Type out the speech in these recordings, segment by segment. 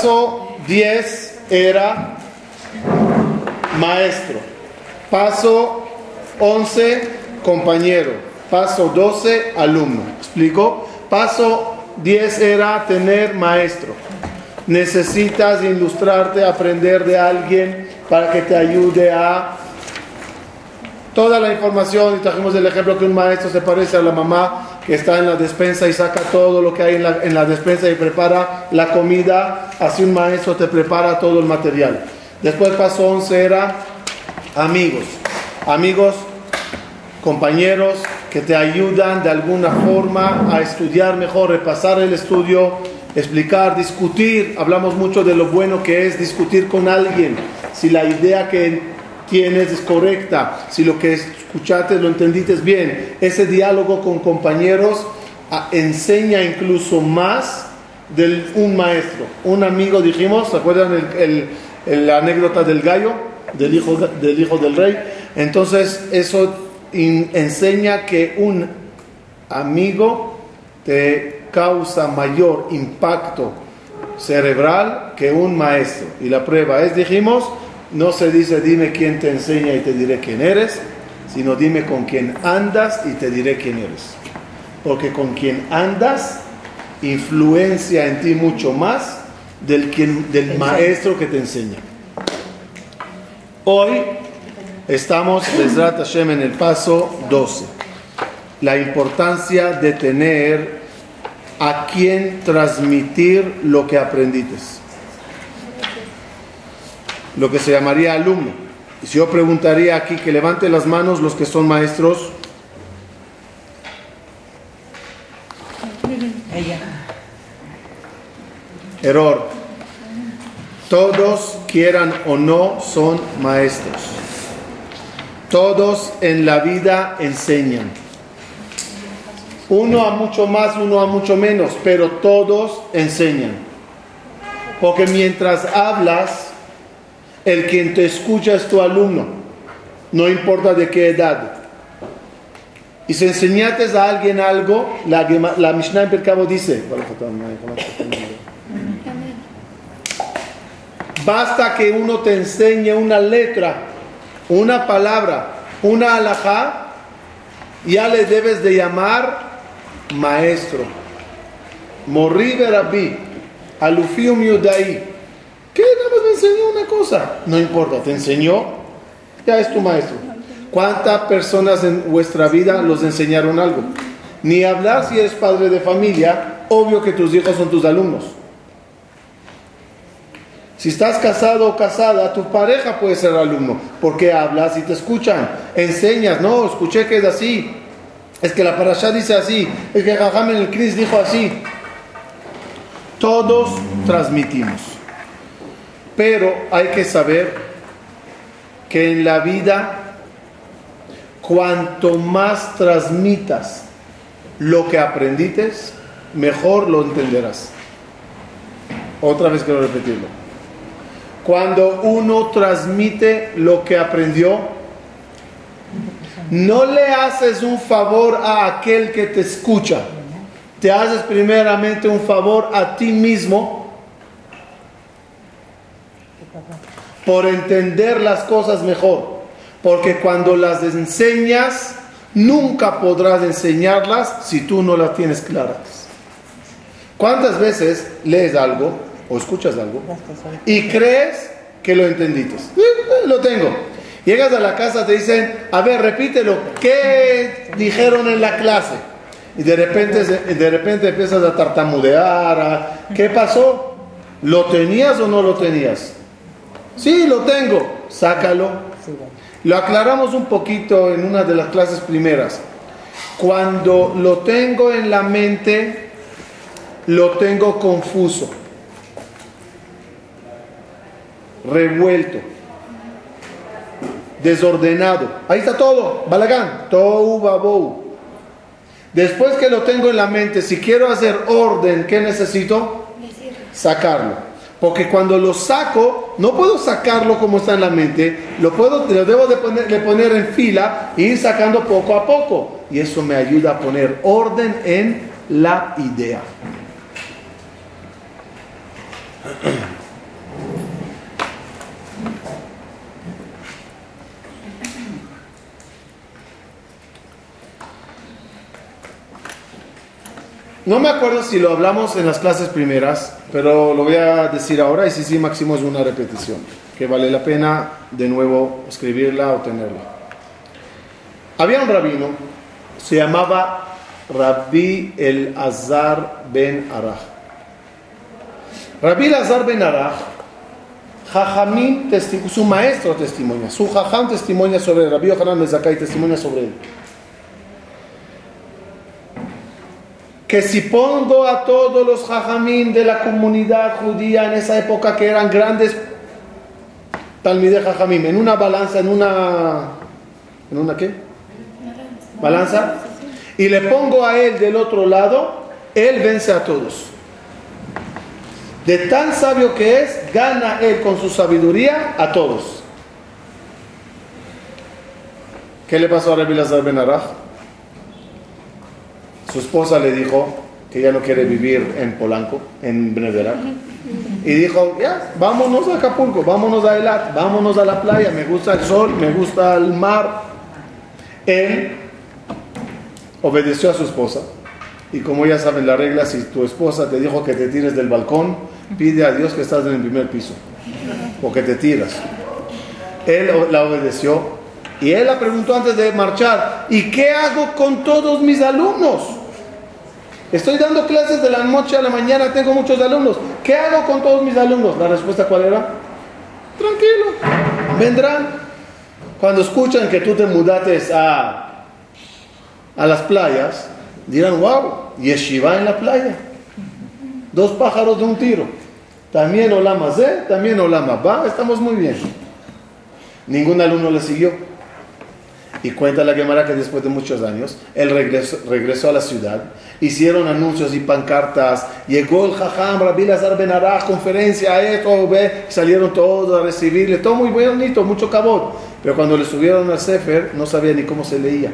Paso 10 era maestro. Paso 11, compañero. Paso 12, alumno. ¿Explico? Paso 10 era tener maestro. Necesitas ilustrarte, aprender de alguien para que te ayude a toda la información. Y trajimos el ejemplo que un maestro se parece a la mamá está en la despensa y saca todo lo que hay en la, en la despensa y prepara la comida. Así un maestro te prepara todo el material. Después paso 11 era amigos. Amigos, compañeros que te ayudan de alguna forma a estudiar mejor, repasar el estudio, explicar, discutir. Hablamos mucho de lo bueno que es discutir con alguien. Si la idea que tienes es correcta, si lo que escuchaste lo entendiste bien. Ese diálogo con compañeros ah, enseña incluso más de un maestro. Un amigo, dijimos, ¿se acuerdan el, la anécdota del gallo, del hijo, del hijo del rey? Entonces, eso enseña que un amigo te causa mayor impacto cerebral que un maestro. Y la prueba es, dijimos, no se dice dime quién te enseña y te diré quién eres, sino dime con quién andas y te diré quién eres. Porque con quien andas influencia en ti mucho más del, quien, del maestro que te enseña. Hoy Estamos, Bezrat Hashem, en el paso 12. La importancia de tener a quien transmitir lo que aprendiste. Lo que se llamaría alumno. Y si yo preguntaría aquí que levante las manos los que son maestros. Error. Todos, quieran o no, son maestros. Todos en la vida enseñan. Uno a mucho más, uno a mucho menos, pero todos enseñan. Porque mientras hablas, el quien te escucha es tu alumno, no importa de qué edad. Y si enseñaste a alguien algo, la, Mishnah en Percabo dice, basta que uno te enseñe una letra una palabra, una alajá, ya le debes de llamar maestro. Morri Rabbi, alufium yudai. Nada más me enseñó una cosa. No importa, te enseñó, ya es tu maestro. ¿Cuántas personas en vuestra vida los enseñaron algo? Ni hablar si eres padre de familia, obvio que tus hijos son tus alumnos. Si estás casado o casada, tu pareja puede ser alumno, porque hablas y te escuchan, enseñas, no, escuché que es así, es que la parasha dice así, es que Jajam en el Cris dijo así. Todos transmitimos, pero hay que saber que en la vida, cuanto más transmitas lo que aprendiste, mejor lo entenderás. Otra vez quiero repetirlo cuando uno transmite lo que aprendió, no le haces un favor a aquel que te escucha, te haces primeramente un favor a ti mismo por entender las cosas mejor, porque cuando las enseñas, nunca podrás enseñarlas si tú no las tienes claras. ¿Cuántas veces lees algo o escuchas algo y crees que lo entendiste. Lo tengo. Llegas a la casa, te dicen, a ver, repítelo, ¿qué dijeron en la clase? Y de repente, de repente empiezas a tartamudear. ¿Qué pasó? ¿Lo tenías o no lo tenías? Sí, lo tengo. Sácalo. Lo aclaramos un poquito en una de las clases primeras. Cuando lo tengo en la mente, lo tengo confuso revuelto, desordenado. Ahí está todo, balagán, tou babou. Después que lo tengo en la mente, si quiero hacer orden, ¿qué necesito? Sacarlo. Porque cuando lo saco, no puedo sacarlo como está en la mente, lo, puedo, lo debo de poner, de poner en fila e ir sacando poco a poco. Y eso me ayuda a poner orden en la idea. No me acuerdo si lo hablamos en las clases primeras, pero lo voy a decir ahora y si sí, máximo es una repetición, que vale la pena de nuevo escribirla o tenerla. Había un rabino, se llamaba Rabbi el Azar ben Araj. Rabbi el Azar ben Araj, Jajamín, su maestro testimonia, su Jajam testimonia sobre Rabbi Yohanan Mezakai testimonia sobre él. Que si pongo a todos los jajamín de la comunidad judía en esa época que eran grandes talmide jajamín en una balanza, en una ¿en una qué? Balanza. Y le pongo a él del otro lado, él vence a todos. De tan sabio que es, gana él con su sabiduría a todos. ¿Qué le pasó a Rabbi Lazar? Su esposa le dijo que ya no quiere vivir en Polanco, en Beneverac. Y dijo, ya, vámonos a Acapulco, vámonos a Elat, vámonos a la playa, me gusta el sol, me gusta el mar. Él obedeció a su esposa. Y como ya saben la regla, si tu esposa te dijo que te tires del balcón, pide a Dios que estás en el primer piso. O que te tiras. Él la obedeció. Y él la preguntó antes de marchar, ¿y qué hago con todos mis alumnos? Estoy dando clases de la noche a la mañana, tengo muchos alumnos. ¿Qué hago con todos mis alumnos? La respuesta cuál era? Tranquilo, vendrán. Cuando escuchan que tú te mudates a, a las playas, dirán, wow, yeshiva en la playa. Dos pájaros de un tiro. También Olama Z, también Olama Va, estamos muy bien. Ningún alumno le siguió. Y cuenta la Gemara que después de muchos años, él regresó, a la ciudad, hicieron anuncios y pancartas, llegó el Jajam, Rabbi Lazar Ben conferencia, esto, ve, salieron todos a recibirle, todo muy bonito, mucho cabot. Pero cuando le subieron al Sefer, no sabía ni cómo se leía,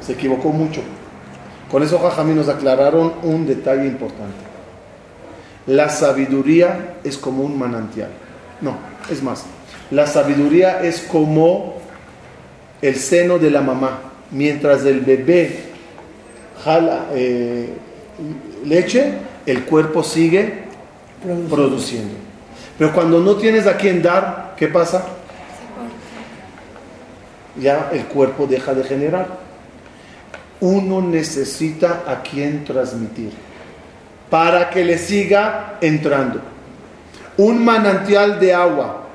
se equivocó mucho. Con eso Jajamí nos aclararon un detalle importante. La sabiduría es como un manantial. No, es más, la sabiduría es como el seno de la mamá, mientras el bebé jala eh, leche, el cuerpo sigue produciendo. Pero cuando no tienes a quien dar, ¿qué pasa? Ya el cuerpo deja de generar. Uno necesita a quien transmitir para que le siga entrando. Un manantial de agua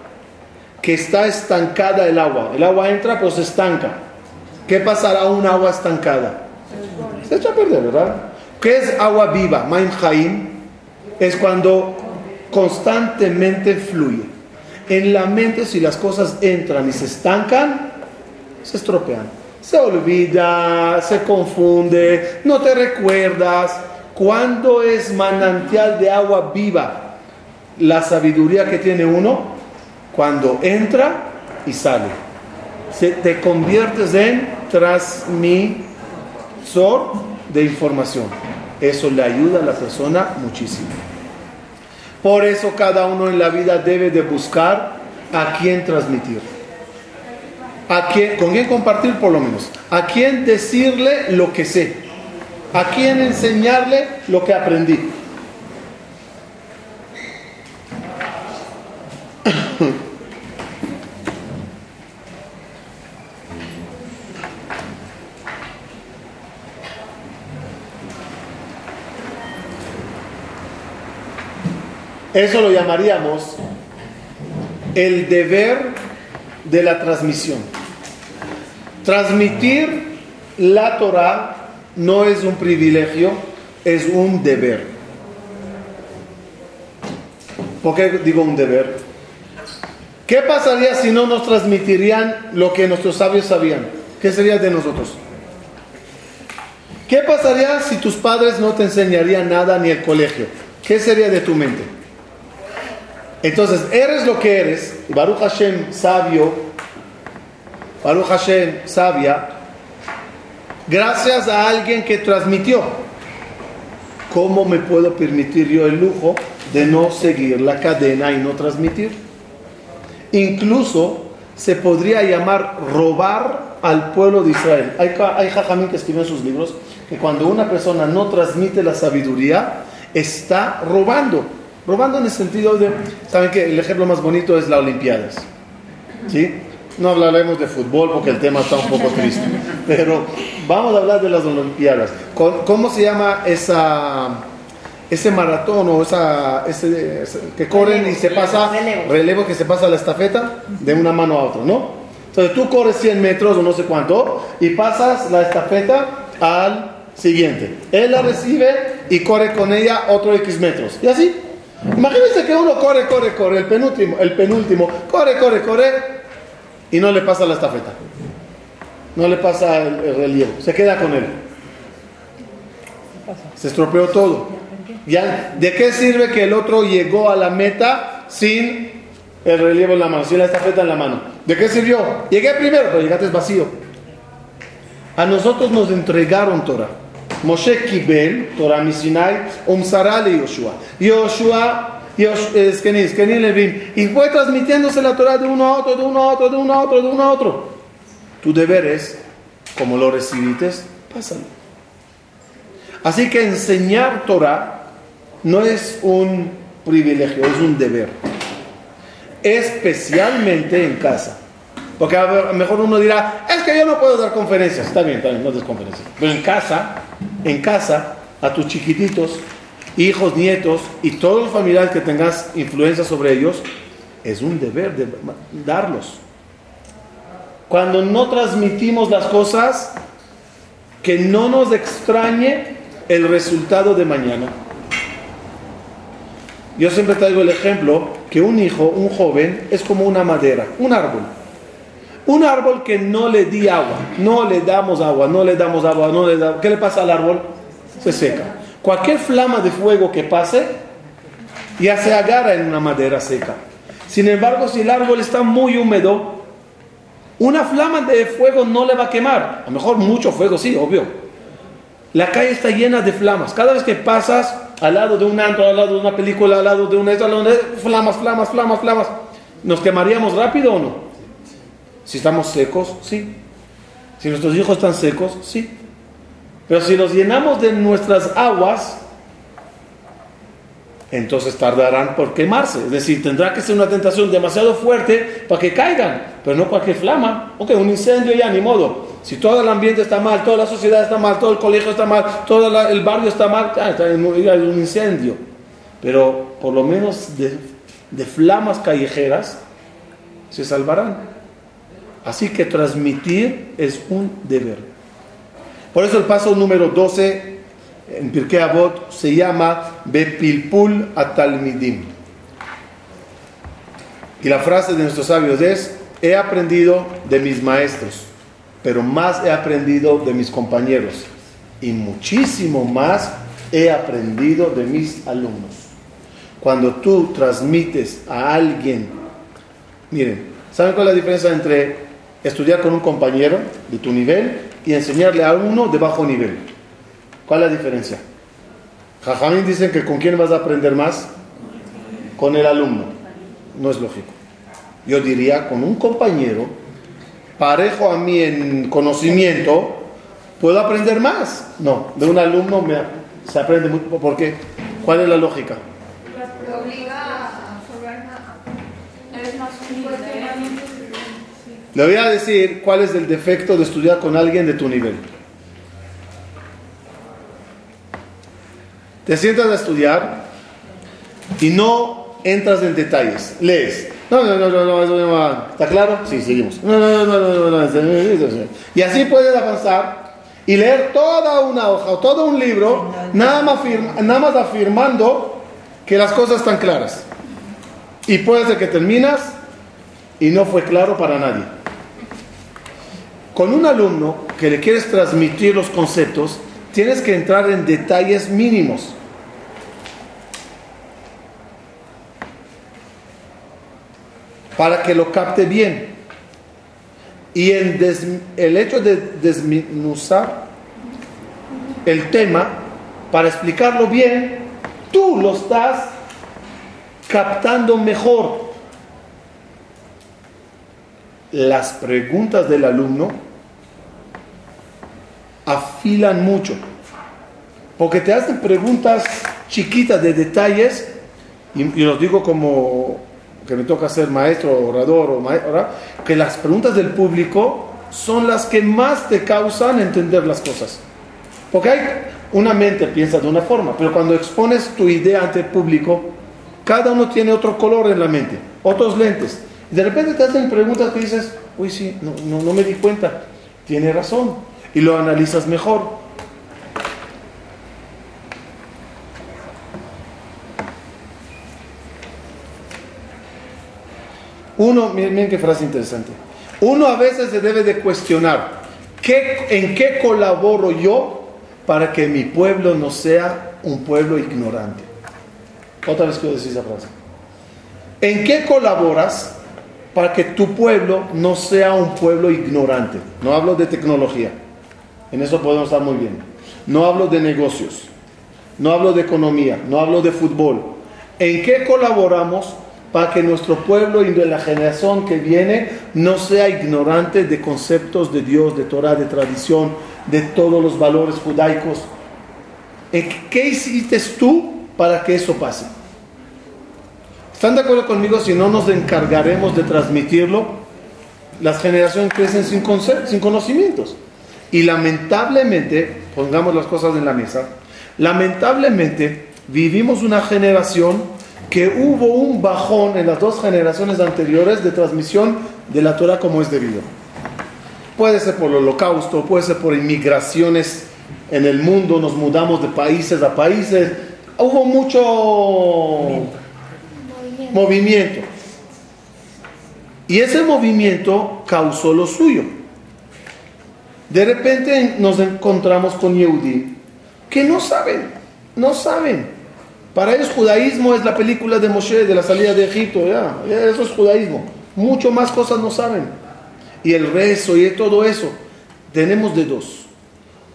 que está estancada el agua. El agua entra, pero se estanca. ¿Qué pasará a un agua estancada? Se echa a perder, ¿verdad? ¿Qué es agua viva? Maim Haim es cuando constantemente fluye. En la mente, si las cosas entran y se estancan, se estropean. Se olvida, se confunde, no te recuerdas. ¿Cuándo es manantial de agua viva? La sabiduría que tiene uno cuando entra y sale. Te conviertes en transmisor de información. Eso le ayuda a la persona muchísimo. Por eso cada uno en la vida debe de buscar a quién transmitir. A con quién compartir por lo menos. A quién decirle lo que sé. A quién enseñarle lo que aprendí. Eso lo llamaríamos el deber de la transmisión. Transmitir la Torah no es un privilegio, es un deber. ¿Por qué digo un deber? ¿Qué pasaría si no nos transmitirían lo que nuestros sabios sabían? ¿Qué sería de nosotros? ¿Qué pasaría si tus padres no te enseñarían nada ni el colegio? ¿Qué sería de tu mente? Entonces, eres lo que eres, Baruch Hashem sabio, Baruch Hashem sabia, gracias a alguien que transmitió. ¿cómo me puedo permitir yo el lujo de no seguir la cadena y no transmitir? Incluso se podría llamar robar al pueblo de Israel. Hay, hay jajamín que escriben sus libros que cuando una persona no transmite la sabiduría, está robando. Robando en el sentido de, saben que el ejemplo más bonito es las Olimpiadas. ¿Sí? No hablaremos de fútbol porque el tema está un poco triste, pero vamos a hablar de las Olimpiadas. ¿Cómo se llama esa, ese maratón o esa, ese, que corren y se pasa, relevo. que se pasa la estafeta de una mano a otra, ¿no? Entonces tú corres 100 metros o no sé cuánto y pasas la estafeta al siguiente. Él la recibe y corre con ella otro X metros. Y así. Imagínense que uno corre, corre, corre, el penúltimo, el penúltimo, corre, corre, corre, y no le pasa la estafeta. No le pasa el, el relieve. Se queda con él. Se estropeó todo. ¿Ya? ¿De qué sirve que el otro llegó a la meta sin el relieve en la mano, sin la estafeta en la mano? ¿De qué sirvió? Llegué primero, pero llegaste vacío. A nosotros nos entregaron Torah. Misinai, Umsara le Yoshua. Yoshua, Skeni, Levin. Y fue transmitiéndose la Torah de uno a otro, de uno a otro, de uno a otro, de uno a otro. Tu deber es, como lo recibiste, pásalo. Así que enseñar Torah no es un privilegio, es un deber. Especialmente en casa. Porque mejor uno dirá, es que yo no puedo dar conferencias. Está bien, está bien, no des conferencias. Pero en casa, en casa, a tus chiquititos, hijos, nietos y todos los familiares que tengas influencia sobre ellos, es un deber de darlos. Cuando no transmitimos las cosas, que no nos extrañe el resultado de mañana. Yo siempre traigo el ejemplo que un hijo, un joven, es como una madera, un árbol. Un árbol que no le di agua, no le damos agua, no le damos agua, no le damos... ¿Qué le pasa al árbol? Se seca. Cualquier flama de fuego que pase, ya se agarra en una madera seca. Sin embargo, si el árbol está muy húmedo, una flama de fuego no le va a quemar. A lo mejor mucho fuego, sí, obvio. La calle está llena de flamas. Cada vez que pasas al lado de un antro, al lado de una película, al lado de una... Flamas, flamas, flamas, flamas. ¿Nos quemaríamos rápido o no? Si estamos secos, sí. Si nuestros hijos están secos, sí. Pero si nos llenamos de nuestras aguas, entonces tardarán por quemarse. Es decir, tendrá que ser una tentación demasiado fuerte para que caigan, pero no cualquier flama. Ok, un incendio ya, ni modo. Si todo el ambiente está mal, toda la sociedad está mal, todo el colegio está mal, todo el barrio está mal, ya está en un incendio. Pero por lo menos de flamas callejeras se salvarán. Así que transmitir es un deber. Por eso el paso número 12 en Pirkei Avot se llama Bepilpul Atalmidim. Y la frase de nuestros sabios es, he aprendido de mis maestros, pero más he aprendido de mis compañeros y muchísimo más he aprendido de mis alumnos. Cuando tú transmites a alguien, miren, ¿saben cuál es la diferencia entre estudiar con un compañero de tu nivel y enseñarle a uno de bajo nivel. ¿Cuál es la diferencia? Jajamín dicen que con quién vas a aprender más? Con el alumno. No es lógico. Yo diría con un compañero parejo a mí en conocimiento, ¿puedo aprender más? No, de un alumno se aprende mucho. ¿Por qué? ¿Cuál es la lógica? Le voy a decir cuál es el defecto de estudiar con alguien de tu nivel. Te sientas a estudiar y no entras en detalles. Lees. No, no, no, no, no, ¿Está claro? Sí, seguimos. No, no, no, no, no, no, Y así puedes avanzar y leer toda una hoja o todo un libro, nada más, nada más afirmando que las cosas están claras. Y puede ser que terminas y no fue claro para nadie. Con un alumno que le quieres transmitir los conceptos, tienes que entrar en detalles mínimos. Para que lo capte bien. Y en el hecho de desminuzar el tema para explicarlo bien, tú lo estás captando mejor. Las preguntas del alumno afilan mucho, porque te hacen preguntas chiquitas de detalles, y, lo digo como que me toca ser maestro, orador o maestro, que las preguntas del público son las que más te causan entender las cosas. Porque hay una mente piensa de una forma, pero cuando expones tu idea ante el público, cada uno tiene otro color en la mente, otros lentes. De repente te hacen preguntas que dices, uy, sí, no me di cuenta, tiene razón. Y lo analizas mejor. Uno, miren, qué frase interesante. Uno a veces se debe de cuestionar, ¿qué, ¿en qué colaboro yo para que mi pueblo no sea un pueblo ignorante? Otra vez quiero decir esa frase. ¿En qué colaboras para que tu pueblo no sea un pueblo ignorante? No hablo de tecnología, en eso podemos estar muy bien. No hablo de negocios, no hablo de economía, no hablo de fútbol. ¿En qué colaboramos para que nuestro pueblo y de la generación que viene no sea ignorante de conceptos de Dios, de Torah, de tradición, de todos los valores judaicos. ¿Qué hiciste tú para que eso pase? ¿Están de acuerdo conmigo si no nos encargaremos de transmitirlo? Las generaciones crecen sin, sin conocimientos. Y lamentablemente, pongamos las cosas en la mesa, lamentablemente vivimos una generación que hubo un bajón en las dos generaciones anteriores de transmisión de la Torah como es debido. Puede ser por el holocausto, puede ser por inmigraciones en el mundo, nos mudamos de países a países, hubo mucho movimiento. Y ese movimiento causó lo suyo. De repente nos encontramos con Yehudi que no saben, no saben para ellos judaísmo es la película de Moshe, de la salida de Egipto, ya, eso es judaísmo. Mucho más cosas no saben. Y el rezo y todo eso, tenemos de dos.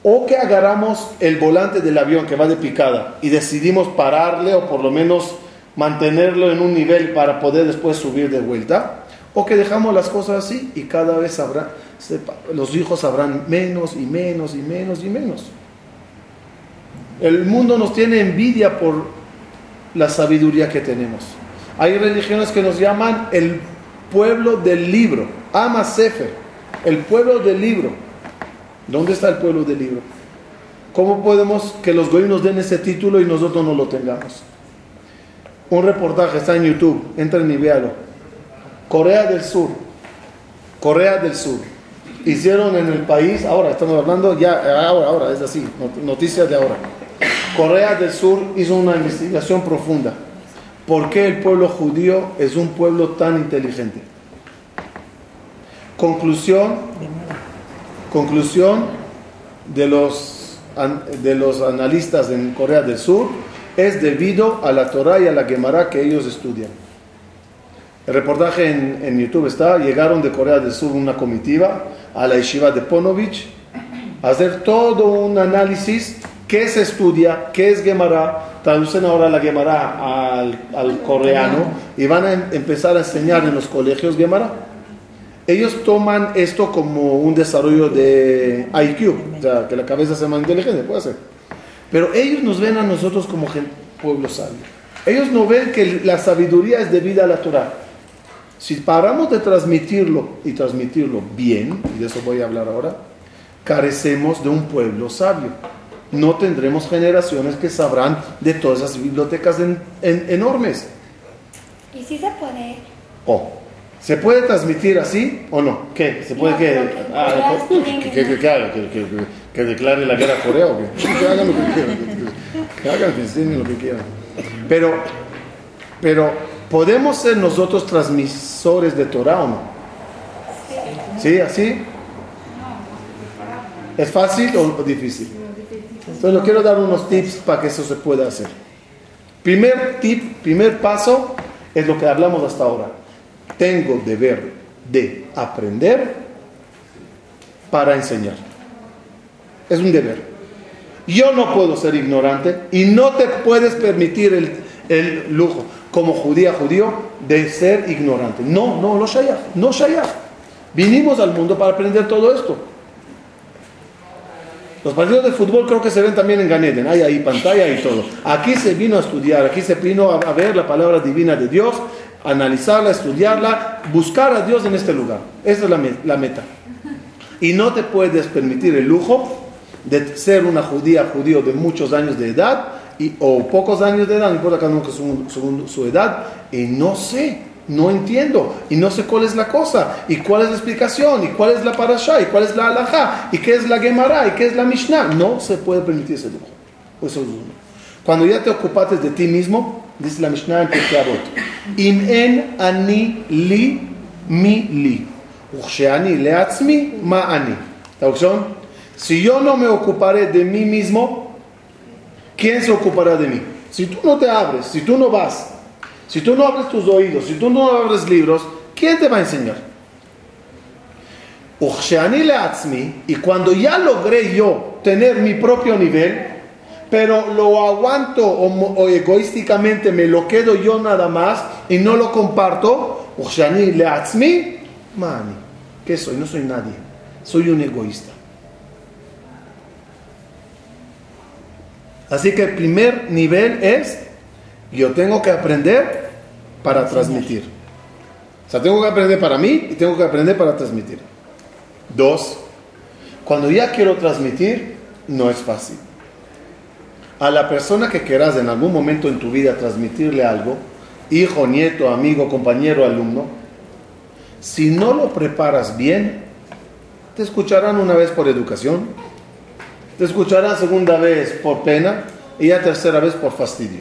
O que agarramos el volante del avión que va de picada y decidimos pararle o por lo menos mantenerlo en un nivel para poder después subir de vuelta. O que dejamos las cosas así y cada vez habrá, los hijos sabrán menos y menos y menos y menos. El mundo nos tiene envidia por la sabiduría que tenemos. Hay religiones que nos llaman el pueblo del libro, Ama Sefer, el pueblo del libro. ¿Dónde está el pueblo del libro? ¿Cómo podemos que los goyos nos den ese título y nosotros no lo tengamos? Un reportaje está en YouTube, entren y véalo. Corea del Sur, Corea del Sur. Hicieron en el país, ahora estamos hablando, ya, ahora, ahora, es así, noticias de ahora Corea del Sur hizo una investigación profunda. ¿Por qué el pueblo judío es un pueblo tan inteligente? Conclusión, conclusión de los, de los analistas en Corea del Sur es debido a la Torah y a la Gemara que ellos estudian. El reportaje en, en, YouTube está, llegaron de Corea del Sur una comitiva a la yeshiva de Ponovich a hacer todo un análisis ¿Qué se estudia? ¿Qué es Gemara? Traducen ahora la Gemara al, coreano y van a em, empezar a enseñar en los colegios Gemara. Ellos toman esto como un desarrollo de IQ, o sea, que la cabeza sea más inteligente, puede ser. Pero ellos nos ven a nosotros como pueblo sabio. Ellos no ven que la sabiduría es debida a la Torah. Si paramos de transmitirlo y transmitirlo bien, y de eso voy a hablar ahora, carecemos de un pueblo sabio no tendremos generaciones que sabrán de todas esas bibliotecas enormes. ¿Y si se puede? Oh, ¿se puede transmitir así o no? ¿Qué? ¿Se puede que, ah, que, que, que, declare la guerra a Corea o qué? Que hagan lo que quieran. Que hagan, que enseñen lo que quieran. Pero, pero, ¿podemos ser nosotros transmisores de Torah o no? ¿Sí? ¿Así? ¿Es fácil o difícil? Entonces, le quiero dar unos tips para que eso se pueda hacer. Primer tip, primer paso es lo que hablamos hasta ahora. Tengo deber de aprender para enseñar. Es un deber. Yo no puedo ser ignorante y no te puedes permitir el, el lujo, como judía, judío, de ser ignorante. No, no, lo shayach, no shayach. Vinimos al mundo para aprender todo esto. Los partidos de fútbol creo que se ven también en Ganeden, hay ahí pantalla y todo. Aquí se vino a estudiar, aquí se vino a ver la palabra divina de Dios, analizarla, estudiarla, buscar a Dios en este lugar. Esa es la, meta. Y no te puedes permitir el lujo de ser una judía, judío de muchos años de edad y, o pocos años de edad, no importa cada uno que su, su edad, y no sé no entiendo y no sé cuál es la cosa y cuál es la explicación y cuál es la parasha y cuál es la alajá y qué es la gemara y qué es la mishnah. No se puede permitir ese lujo. Eso es uno. Cuando ya te ocupaste de ti mismo, dice la mishnah en Pirkei Im en ani li mi li. Ucheani leatzmi ma ani. Traducción. Si yo no me ocuparé de mí mismo, ¿quién se ocupará de mí? Si tú no te abres, si tú no vas si tú no abres tus oídos, si tú no abres libros, ¿quién te va a enseñar? Y cuando ya logré yo tener mi propio nivel, pero lo aguanto o, egoísticamente me lo quedo yo nada más y no lo comparto, ¿qué soy? No soy nadie, soy un egoísta. Así que el primer nivel es yo tengo que aprender para transmitir. O sea, tengo que aprender para mí y tengo que aprender para transmitir. Dos, cuando ya quiero transmitir, no es fácil. A la persona que quieras en algún momento en tu vida transmitirle algo, hijo, nieto, amigo, compañero, alumno, si no lo preparas bien, te escucharán una vez por educación, te escucharán segunda vez por pena y ya tercera vez por fastidio.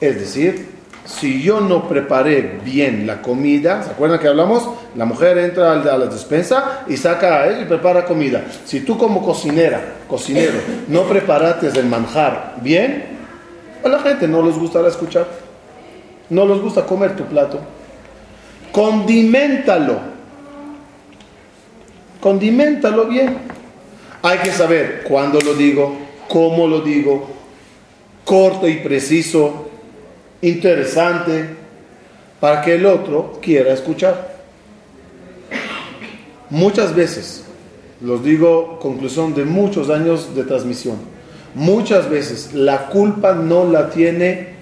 Es decir, si yo no preparé bien la comida, ¿se acuerdan que hablamos? La mujer entra a la despensa y saca él y prepara comida. Si tú como cocinera, cocinero, no preparaste el manjar bien, a la gente no les gustará escuchar. No les gusta comer tu plato. Condiméntalo. Condiméntalo bien. Hay que saber cuándo lo digo, cómo lo digo, corto y preciso, interesante para que el otro quiera escuchar. Muchas veces, los digo conclusión de muchos años de transmisión, muchas veces la culpa no la tiene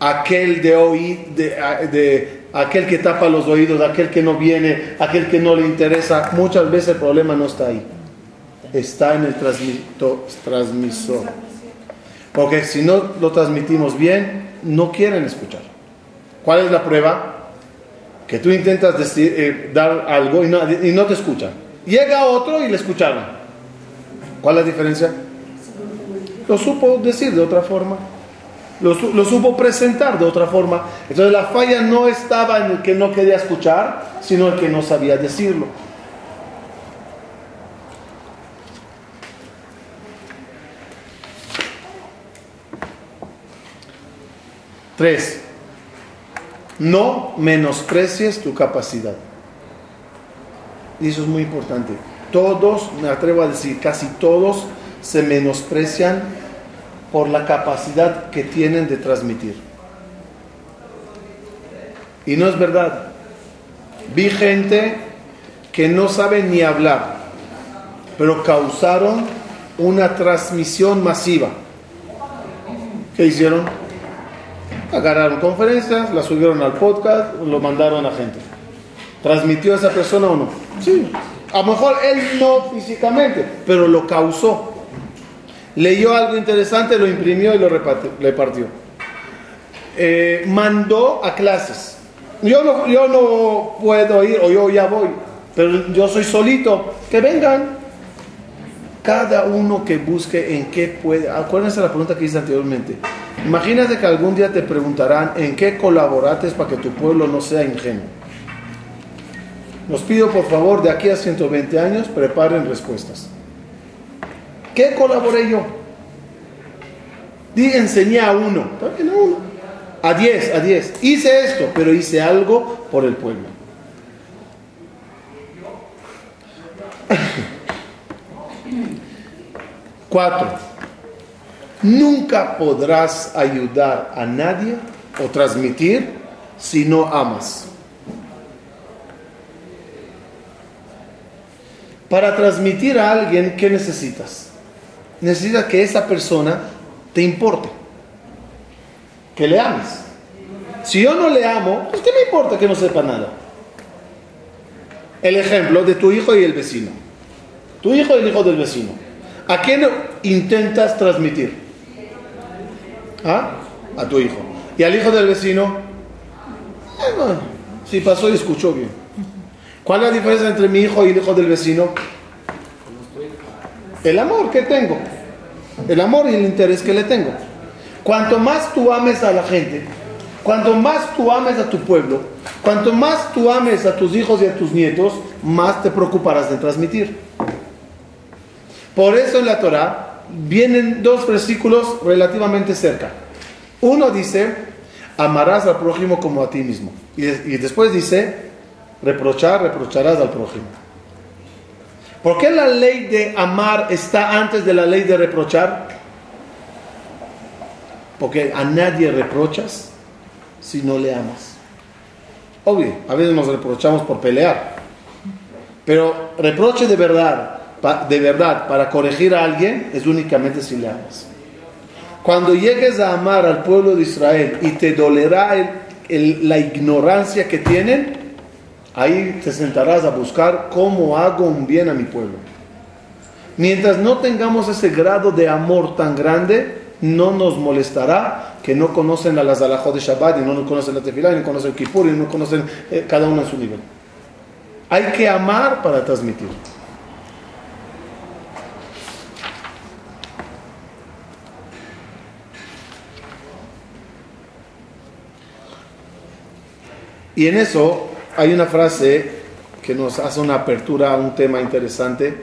aquel de oír, de, aquel que tapa los oídos, aquel que no viene, aquel que no le interesa. Muchas veces el problema no está ahí, está en el transmisor. Porque si no lo transmitimos bien, no quieren escuchar. ¿Cuál es la prueba? Que tú intentas decir, eh, dar algo y no, y no te escuchan. Llega otro y le escucharon. ¿Cuál es la diferencia? Lo supo decir de otra forma. Lo, lo, supo presentar de otra forma. Entonces la falla no estaba en el que no quería escuchar, sino en el que no sabía decirlo. Tres, no menosprecies tu capacidad. Y eso es muy importante. Todos, me atrevo a decir, casi todos se menosprecian por la capacidad que tienen de transmitir. Y no es verdad. Vi gente que no sabe ni hablar, pero causaron una transmisión masiva. ¿Qué hicieron? Agarraron conferencias, las subieron al podcast, lo mandaron a gente. ¿Transmitió a esa persona o no? Sí. A lo mejor él no físicamente, pero lo causó. Leyó algo interesante, lo imprimió y lo repartió. Eh, mandó a clases. Yo no, yo no puedo ir o yo ya voy, pero yo soy solito. Que vengan. Cada uno que busque en qué puede. Acuérdense la pregunta que hice anteriormente. Imagínate que algún día te preguntarán en qué colaboraste para que tu pueblo no sea ingenuo. Nos pido por favor de aquí a 120 años preparen respuestas. ¿Qué colaboré yo? Di, enseñé a uno, a uno, a diez, a diez. Hice esto, pero hice algo por el pueblo. Cuatro, nunca podrás ayudar a nadie o transmitir si no amas. Para transmitir a alguien, ¿qué necesitas? Necesitas que esa persona te importe, que le ames. Si yo no le amo, pues ¿qué me importa que no sepa nada? El ejemplo de tu hijo y el vecino. Tu hijo y el hijo del vecino. ¿A quién intentas transmitir? ¿Ah? A tu hijo. ¿Y al hijo del vecino? Eh, si pasó y escuchó bien. ¿Cuál es la diferencia entre mi hijo y el hijo del vecino? El amor que tengo. El amor y el interés que le tengo. Cuanto más tú ames a la gente, cuanto más tú ames a tu pueblo, cuanto más tú ames a tus hijos y a tus nietos, más te preocuparás de transmitir. Por eso en la Torah vienen dos versículos relativamente cerca. Uno dice, amarás al prójimo como a ti mismo. Y, después dice, reprochar, reprocharás al prójimo. ¿Por qué la ley de amar está antes de la ley de reprochar? Porque a nadie reprochas si no le amas. Obvio, a veces nos reprochamos por pelear. Pero reproche de verdad, de verdad, para corregir a alguien es únicamente si le amas. Cuando llegues a amar al pueblo de Israel y te dolerá la ignorancia que tienen, ahí te sentarás a buscar cómo hago un bien a mi pueblo. Mientras no tengamos ese grado de amor tan grande, no nos molestará que no conocen a las alajot de Shabbat y no conocen la tefilá y no conocen el Kippur y no conocen eh, cada uno en su nivel. Hay que amar para transmitir. Y en eso hay una frase que nos hace una apertura a un tema interesante.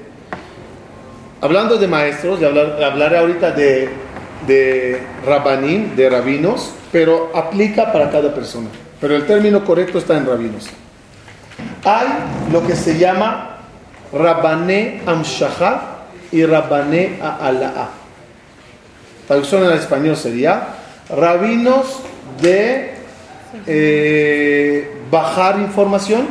Hablando de maestros, de hablar, hablaré ahorita de, de rabanim, de rabinos, pero aplica para cada persona. Pero el término correcto está en rabinos. Hay lo que se llama rabané amshaha y rabané a'ala'a. Traducción en español sería rabinos de eh, bajar información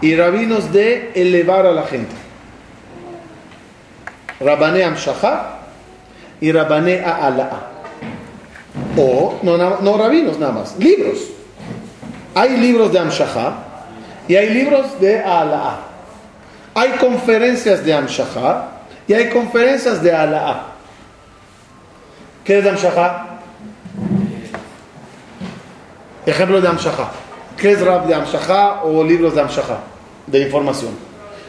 y rabinos de elevar a la gente. Rabané Amshaha y Rabané A'ala'a. O, no, no, rabinos nada más, libros. Hay libros de Amshaha y hay libros de A'ala'a. Hay conferencias de Amshaha y hay conferencias de A'ala'a. ¿Qué es Amshaha? Ejemplo de Amshaha. ¿Qué es rap de Amshaha o libros de Amshaha? De información.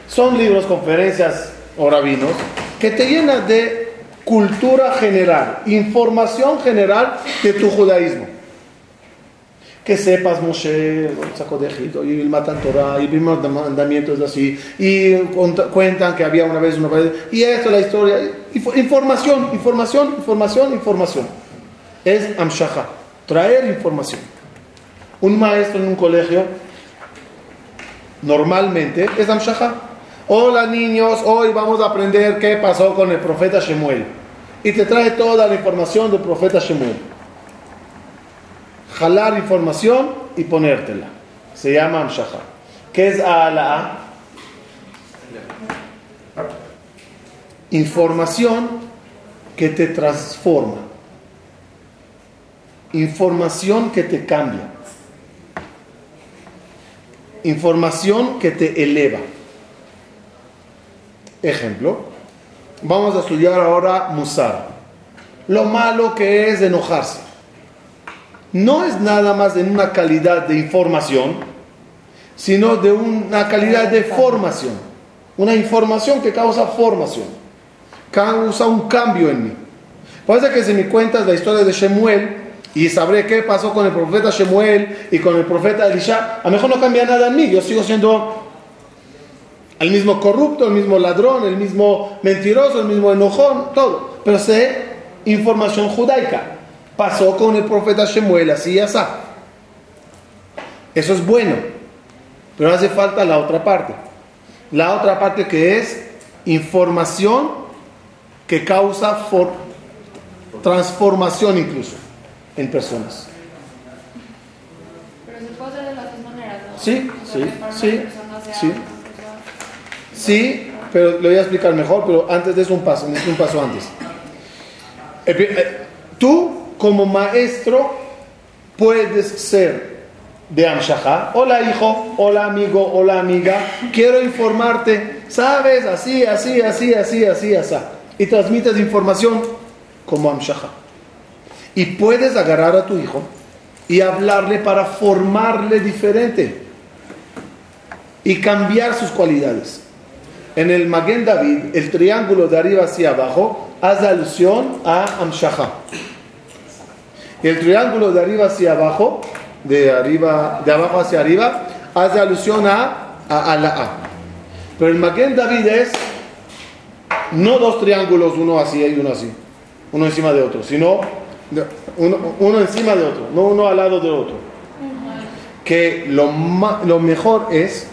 Son libros, conferencias o rabinos que te llenan de cultura general, información general de tu judaísmo. Que sepas Moshe, sacó de Egipto, y Matan Torah, y el primer mandamiento es así, y cuentan que había una vez una vez, y esto es la historia. Información, información, información, información. Es Amshaha, traer información. Un maestro en un colegio normalmente es Amshaha. Hola niños, hoy vamos a aprender qué pasó con el profeta Shemuel. Y te trae toda la información del profeta Shemuel. Jalar información y ponértela. Se llama Amshaha. ¿Qué es Ala? Información que te transforma. Información que te cambia información que te eleva. Ejemplo, vamos a estudiar ahora Musar. Lo malo que es enojarse. No es nada más en una calidad de información, sino de una calidad de formación. Una información que causa formación, causa un cambio en mí. Puede que si me cuentas la historia de Shemuel, y sabré qué pasó con el profeta Shemuel y con el profeta Elisha. A lo mejor no cambia nada en mí, yo sigo siendo el mismo corrupto, el mismo ladrón, el mismo mentiroso, el mismo enojón, todo. Pero sé información judaica. Pasó con el profeta Shemuel, así y así. Eso es bueno, pero hace falta la otra parte. La otra parte que es información que causa for- transformación incluso en personas. Pero se puede hacer de las dos maneras, ¿no? Sí, O sea, sí, sí, sí. Sí, pero le voy a explicar mejor, pero antes de eso un paso, un paso antes. Pri- eh, Tú, como maestro, puedes ser de Amshahá. Hola hijo, hola amigo, hola amiga. Quiero informarte, sabes, así, así, así, así, así, así. Y transmites información como Amshahá. Y puedes agarrar a tu hijo y hablarle para formarle diferente y cambiar sus cualidades. En el Maguen David, el triángulo de arriba hacia abajo hace alusión a Amshahá. Y el triángulo de arriba hacia abajo, de, arriba, de abajo hacia arriba, hace alusión a, a, la A. Pero el Maguen David es no dos triángulos, uno así y uno así, uno encima de otro, sino uno, uno encima de otro, no uno al lado del otro. Que lo, lo mejor es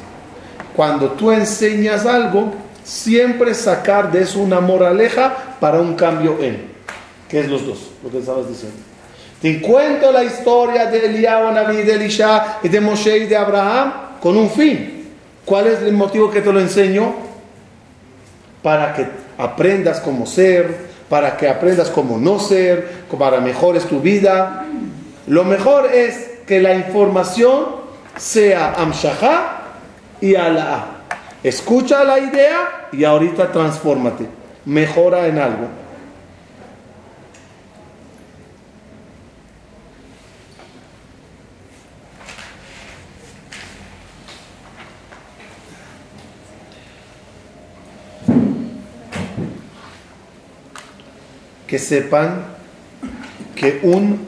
cuando tú enseñas algo, siempre sacar de eso una moraleja para un cambio en, que es los dos, lo que estabas diciendo. Te cuento la historia de Eliyahu, Naví, de Elisha y de Moshe y de Abraham con un fin. ¿Cuál es el motivo que te lo enseño? Para que aprendas cómo ser, para que aprendas cómo no ser, para mejores tu vida. Lo mejor es que la información sea Amshahá y Alá. Escucha la idea y ahorita transfórmate. Mejora en algo. Que sepan que un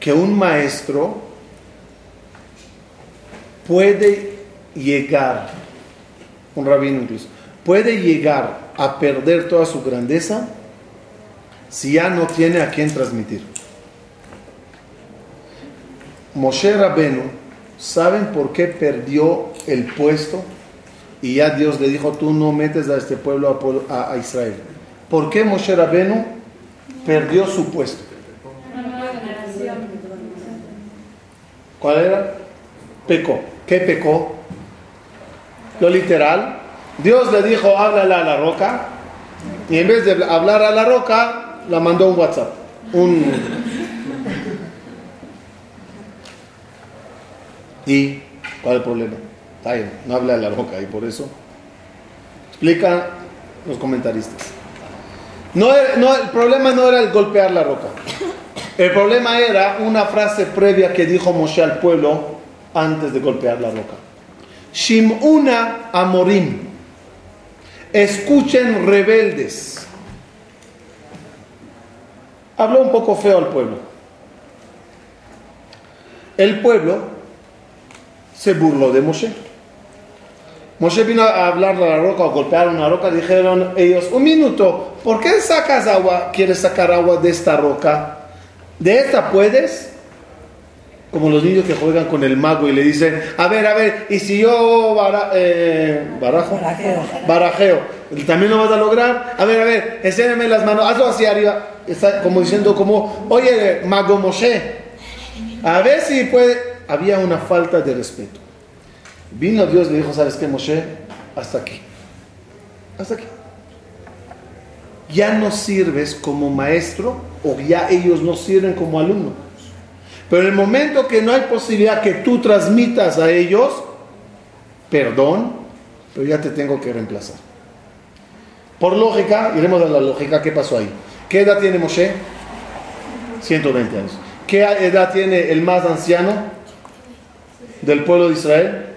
que un maestro puede llegar, un rabino incluso, puede llegar a perder toda su grandeza si ya no tiene a quien transmitir. Moshe Rabenu, ¿saben por qué perdió el puesto? Y ya Dios le dijo, tú no metes a este pueblo a Israel. ¿Por qué Moshe Rabenu perdió su puesto? ¿Cuál era? Pecó. ¿Qué pecó? Lo literal. Dios le dijo, háblale a la roca. Y en vez de hablar a la roca, la mandó un WhatsApp. ¿Y cuál es el problema? No habla a la roca y por eso. Explica los comentaristas. No, no, el problema no era el golpear la roca. El problema era una frase previa que dijo Moshe al pueblo antes de golpear la roca. Shimuna Amorim. Escuchen rebeldes. Habló un poco feo al pueblo. El pueblo se burló de Moshe. Moshe vino a hablar a la roca o golpear una roca. Dijeron ellos, un minuto, ¿por qué sacas agua? ¿Quieres sacar agua de esta roca? ¿De esta puedes? Como los niños que juegan con el mago y le dicen, a ver, a ver, y si yo bara- eh, barajo, barajeo, ¿también lo vas a lograr? A ver, a ver, enséñame las manos, hazlo hacia arriba, Está como diciendo como, oye, mago Moshe, a ver si puede, había una falta de respeto. Vino Dios le dijo, ¿sabes qué, Moshe? Hasta aquí, hasta aquí. Ya no sirves como maestro o ya ellos no sirven como alumno. Pero en el momento que no hay posibilidad que tú transmitas a ellos, perdón, pero ya te tengo que reemplazar. Por lógica, iremos a la lógica, ¿qué pasó ahí? ¿Qué edad tiene Moshe? 120 años. ¿Qué edad tiene el más anciano del pueblo de Israel?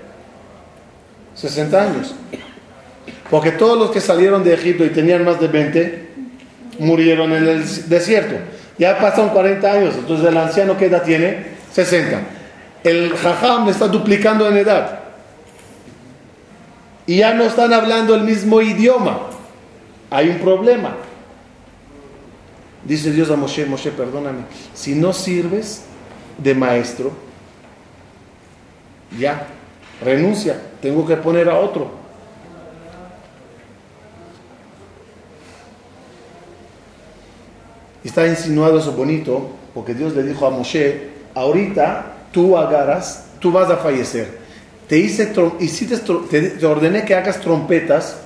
60 años. Porque todos los que salieron de Egipto y tenían más de 20 murieron en el desierto. Ya pasaron 40 años, entonces el anciano ¿qué edad tiene? 60. El jajam está duplicando en edad. Y ya no están hablando el mismo idioma. Hay un problema. Dice Dios a Moshe, Moshe, perdóname, si no sirves de maestro, ya, renuncia, tengo que poner a otro. Está insinuado eso bonito, porque Dios le dijo a Moshe, ahorita tú agarras, tú vas a fallecer. Te, hice, hiciste, te, te ordené que hagas trompetas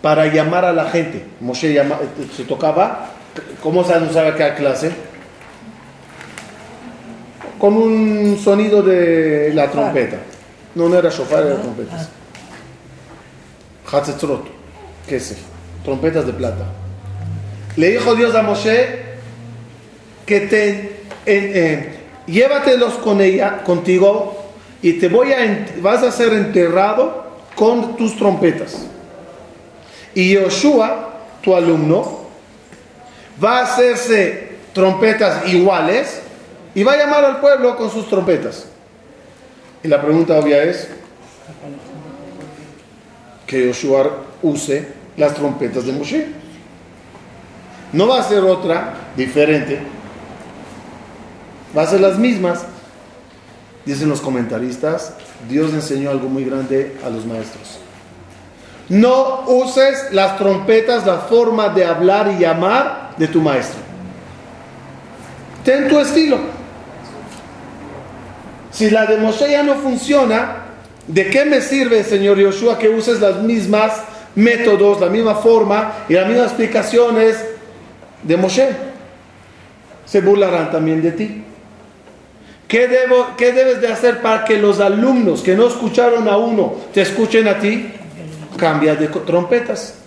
para llamar a la gente. Moshe llama, eh, eh, se tocaba, ¿cómo se anunciaba cada clase? Con un sonido de la trompeta. No, no era shofar, era trompetas. Hatzetrot, ¿qué es? Trompetas de plata. Le dijo Dios a Moshe que te en- eh, llévatelos con ella, contigo, y te voy a vas a ser enterrado con tus trompetas. Y Yoshua, tu alumno, va a hacerse trompetas iguales y va a llamar al pueblo con sus trompetas. Y la pregunta obvia es que Yoshua use las trompetas de Moshe. No va a ser otra diferente. Va a ser las mismas. Dicen los comentaristas, Dios enseñó algo muy grande a los maestros. No uses las trompetas, la forma de hablar y llamar de tu maestro. Ten tu estilo. Si la de Moshe ya no funciona, ¿de qué me sirve, señor Yoshua, que uses las mismas métodos, la misma forma y las mismas explicaciones de Moshe? Se burlarán también de ti. ¿Qué, debo, ¿Qué debes de hacer para que los alumnos que no escucharon a uno te escuchen a ti? Cambia de trompetas.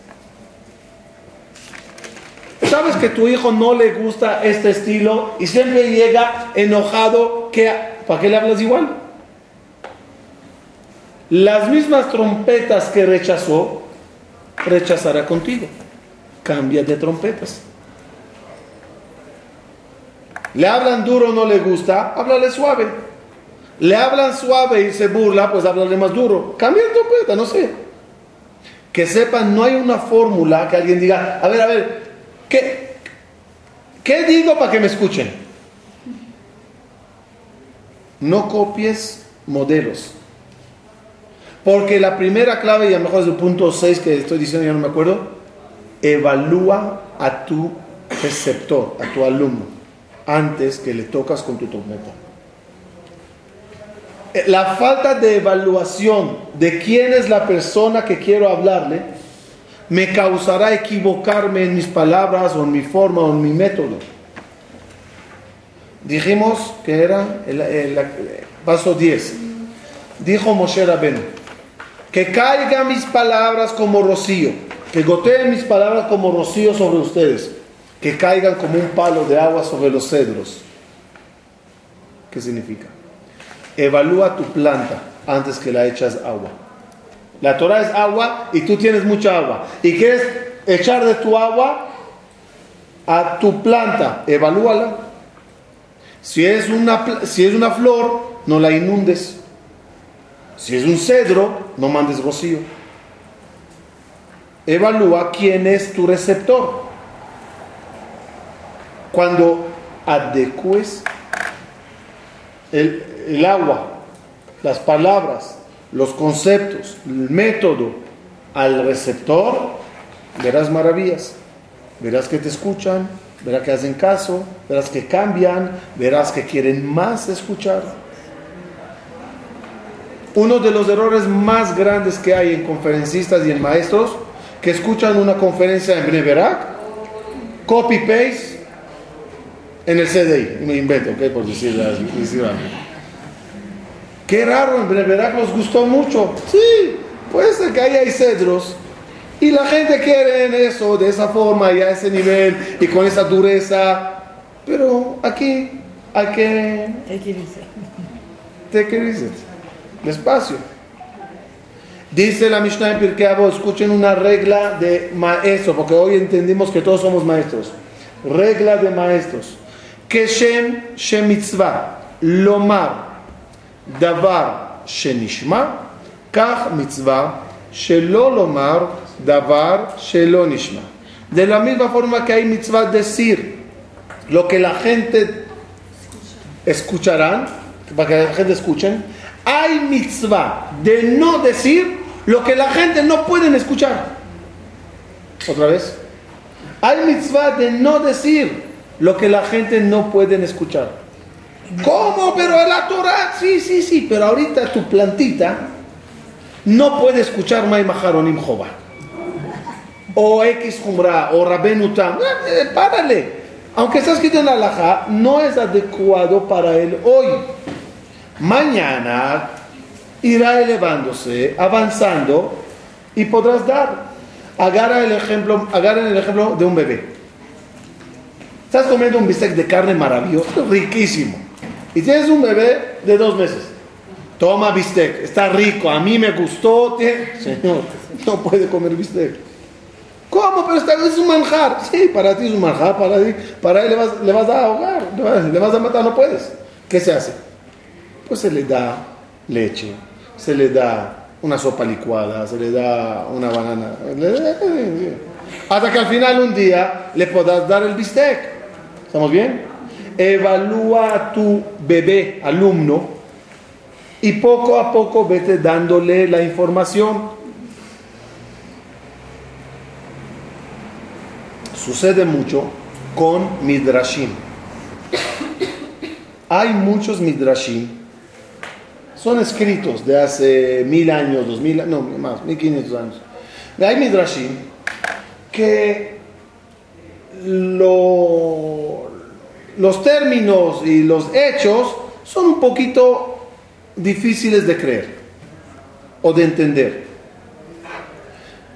¿Sabes que tu hijo no le gusta este estilo y siempre llega enojado? ¿qué, ¿Para qué le hablas igual? Las mismas trompetas que rechazó, rechazará contigo. Cambia de trompetas. Le hablan duro, no le gusta, háblale suave. Le hablan suave y se burla, pues háblale más duro. Cambia de trompeta, no sé. Que sepan, no hay una fórmula que alguien diga, a ver, a ver, ¿qué, qué digo para que me escuchen? No copies modelos. Porque la primera clave, y a lo mejor es el punto 6 que estoy diciendo, ya no me acuerdo, evalúa a tu receptor, a tu alumno, antes que le tocas con tu trompeta. Eh, La falta de evaluación de quién es la persona que quiero hablarle me causará equivocarme en mis palabras o en mi forma o en mi método. Dijimos que era el, paso 10. Dijo Moshe Rabenu, que caigan mis palabras como rocío, que goteen mis palabras como rocío sobre ustedes, que caigan como un palo de agua sobre los cedros. ¿Qué significa? Evalúa tu planta antes que la echas agua. La Torah es agua y tú tienes mucha agua. Y quieres echar de tu agua a tu planta, evalúala. Si es una, si es una flor, no la inundes. Si es un cedro, no mandes rocío. Evalúa quién es tu receptor. Cuando adecues el, el agua, las palabras, los conceptos, el método al receptor, verás maravillas. Verás que te escuchan, verás que hacen caso, verás que cambian, verás que quieren más escuchar. Uno de los errores más grandes que hay en conferencistas y en maestros que escuchan una conferencia en Bneverak, copy paste en el CDI, me invento, ¿ok? Por decir, algo. Qué raro, en Bneverak nos gustó mucho. Sí, puede ser que ahí hay cedros y la gente quiere en eso, de esa forma y a ese nivel y con esa dureza, pero aquí hay que Take it easy. Take it easy. Despacio. Dice la Mishnah en Pirkei Avot, escuchen una regla de maestro, porque hoy entendimos que todos somos maestros. Regla de maestros. Keshem shemitzvah lomar davar shenishma, kach mitzvah shelo lomar davar. De la misma forma que hay mitzvah decir lo que la gente escucharán, para que la gente escuchen, hay mitzvah de no decir lo que la gente no pueden escuchar. Otra vez. Hay mitzvah de no decir lo que la gente no puede escuchar. ¿Cómo? Pero la Torah, sí, sí, sí, pero ahorita tu plantita no puede escuchar May Maharonim Jova. O X Jumra, o Rabenu Tam. Eh, párale. Aunque está escrito en no es adecuado para él hoy. Mañana irá elevándose, avanzando y podrás dar. Agarra el ejemplo, agarren el ejemplo de un bebé. Estás comiendo un bistec de carne maravilloso, riquísimo. Y tienes un bebé de dos meses. Toma bistec, está rico, a mí me gustó. Señor, no puede comer bistec. ¿Cómo? Pero esta es un manjar. Sí, para ti es un manjar, para, ti, para él le vas, le vas a ahogar, le vas a matar, no puedes. ¿Qué se hace? Pues se le da leche, se le da una sopa licuada, se le da una banana. Hasta que al final un día le puedas dar el bistec. ¿Estamos bien? Evalúa a tu bebé, alumno, y poco a poco vete dándole la información. Sucede mucho con Midrashim. Hay muchos Midrashim son escritos de hace mil años, dos mil, no más, mil quinientos años. Hay Midrashim que los términos y los hechos son un poquito difíciles de creer o de entender.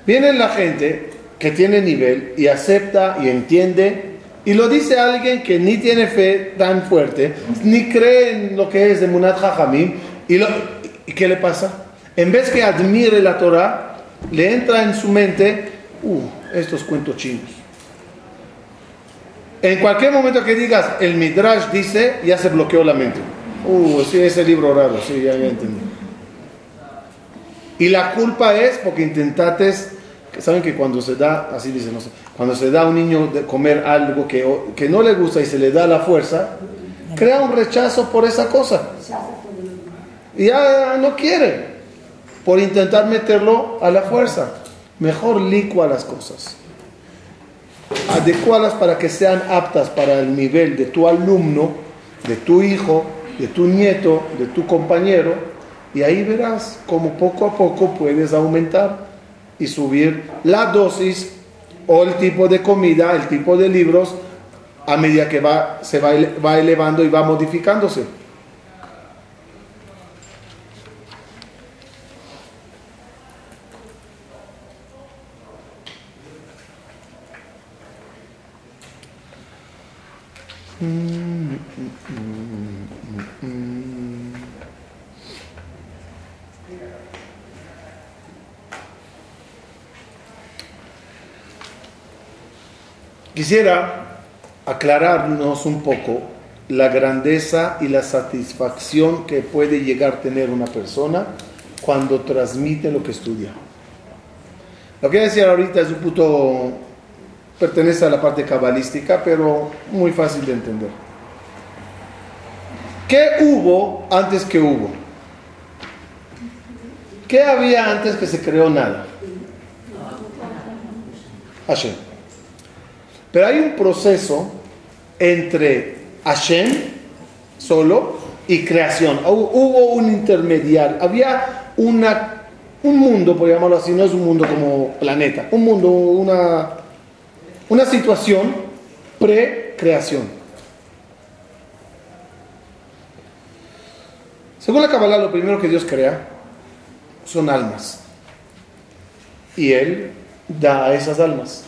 Viene la gente que tiene nivel y acepta y entiende y lo dice alguien que ni tiene fe tan fuerte, ni cree en lo que es de Munat Jajamim, ¿Y, qué le pasa? En vez que admire la Torah, le entra en su mente, uh, estos cuentos chinos. En cualquier momento que digas, el Midrash dice, ya se bloqueó la mente. Uh, sí, ese libro raro, sí, ya, ya entendí. Y la culpa es porque intentaste, saben que cuando se da, así dicen, no sé, cuando se da a un niño de comer algo que, que no le gusta y se le da la fuerza, crea un rechazo por esa cosa. Y ya no quiere por intentar meterlo a la fuerza. Mejor licua las cosas. Adecualas para que sean aptas para el nivel de tu alumno, de tu hijo, de tu nieto, de tu compañero. Y ahí verás cómo poco a poco puedes aumentar y subir la dosis o el tipo de comida, el tipo de libros, a medida que va, se va, va elevando y va modificándose. Quisiera aclararnos un poco la grandeza y la satisfacción que puede llegar a tener una persona cuando transmite lo que estudia. Lo que voy a decir ahorita es un punto pertenece a la parte cabalística, pero muy fácil de entender. ¿Qué hubo antes que hubo? ¿Qué había antes que se creó nada? Hashem. Pero hay un proceso entre Hashem solo y creación. Hubo un intermediario. Había una, un mundo, por llamarlo así, no es un mundo como planeta, un mundo, una una situación pre-creación. Según la Kabbalah, lo primero que Dios crea son almas. Y Él da a esas almas.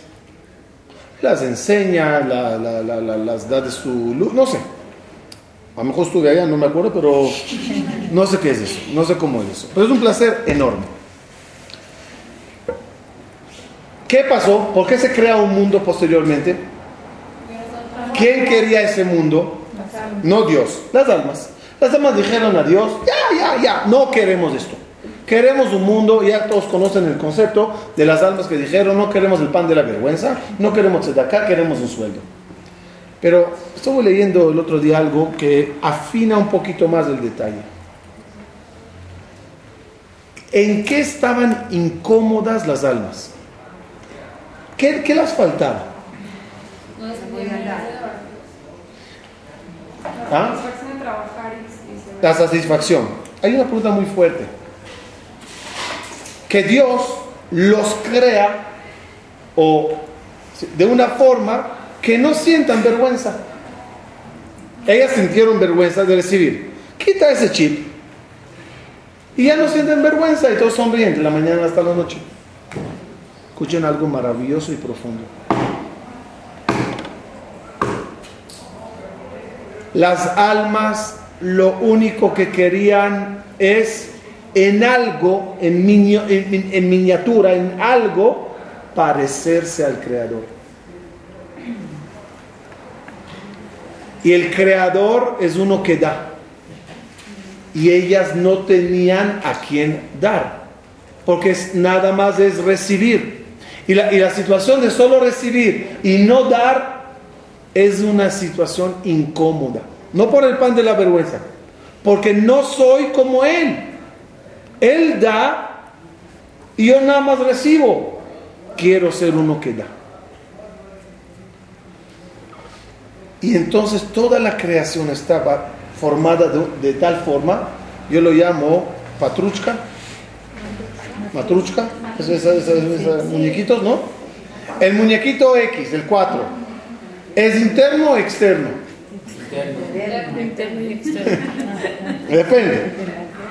Las enseña, las da de su luz, no sé. A lo mejor estuve allá, no me acuerdo, pero no sé qué es eso, no sé cómo es eso. Pero es un placer enorme. ¿Qué pasó? ¿Por qué se crea un mundo posteriormente? ¿Quién quería ese mundo? No Dios, las almas. Las almas dijeron a Dios, ya, ya, ya, no queremos esto. Queremos un mundo, ya todos conocen el concepto de las almas que dijeron, no queremos el pan de la vergüenza, no queremos acá, queremos un sueldo. Pero estuve leyendo el otro día algo que afina un poquito más el detalle. ¿En qué estaban incómodas las almas? ¿Qué, qué las faltaba? ¿Ah? La satisfacción. Hay una pregunta muy fuerte. Que Dios los crea o de una forma que no sientan vergüenza. Ellas sintieron vergüenza de recibir. Quita ese chip. Y ya no sienten vergüenza y todos sonríen de la mañana hasta la noche. Escuchen algo maravilloso y profundo. Las almas lo único que querían es en algo, en, en- miniatura, en algo, parecerse al Creador. Y el Creador es uno que da. Y ellas no tenían a quien dar. Porque es, nada más es recibir. Y la, y la situación de solo recibir y no dar es una situación incómoda. No por el pan de la vergüenza. Porque no soy como Él. Él da y yo nada más recibo. Quiero ser uno que da. Y entonces toda la creación estaba formada de, de tal forma, yo lo llamo patruchka, matruchka, es- es- es- es- es- muñequitos, ¿no? El muñequito X, el 4, ¿es interno o externo? Interno y externo. Depende.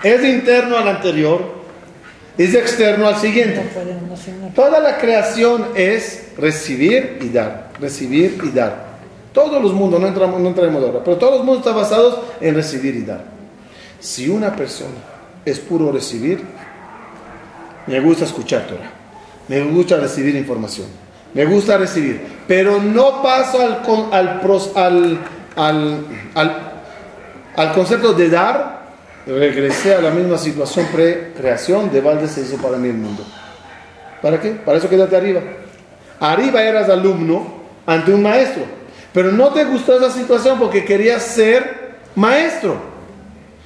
¿Es interno al anterior? ¿Es externo al siguiente? Toda la creación es recibir y dar, recibir y dar. Todos los mundos, no entramos, no entraremos ahora, pero todos los mundos están basados en recibir y dar. Si una persona es puro recibir, me gusta escuchar Torah, me gusta recibir información, me gusta recibir, pero no paso al, al, al, al concepto de dar, regresé a la misma situación pre-creación, de balde se hizo para mí el mundo. ¿Para qué? Para eso quédate arriba. Arriba eras alumno ante un maestro, pero no te gustó esa situación porque querías ser maestro.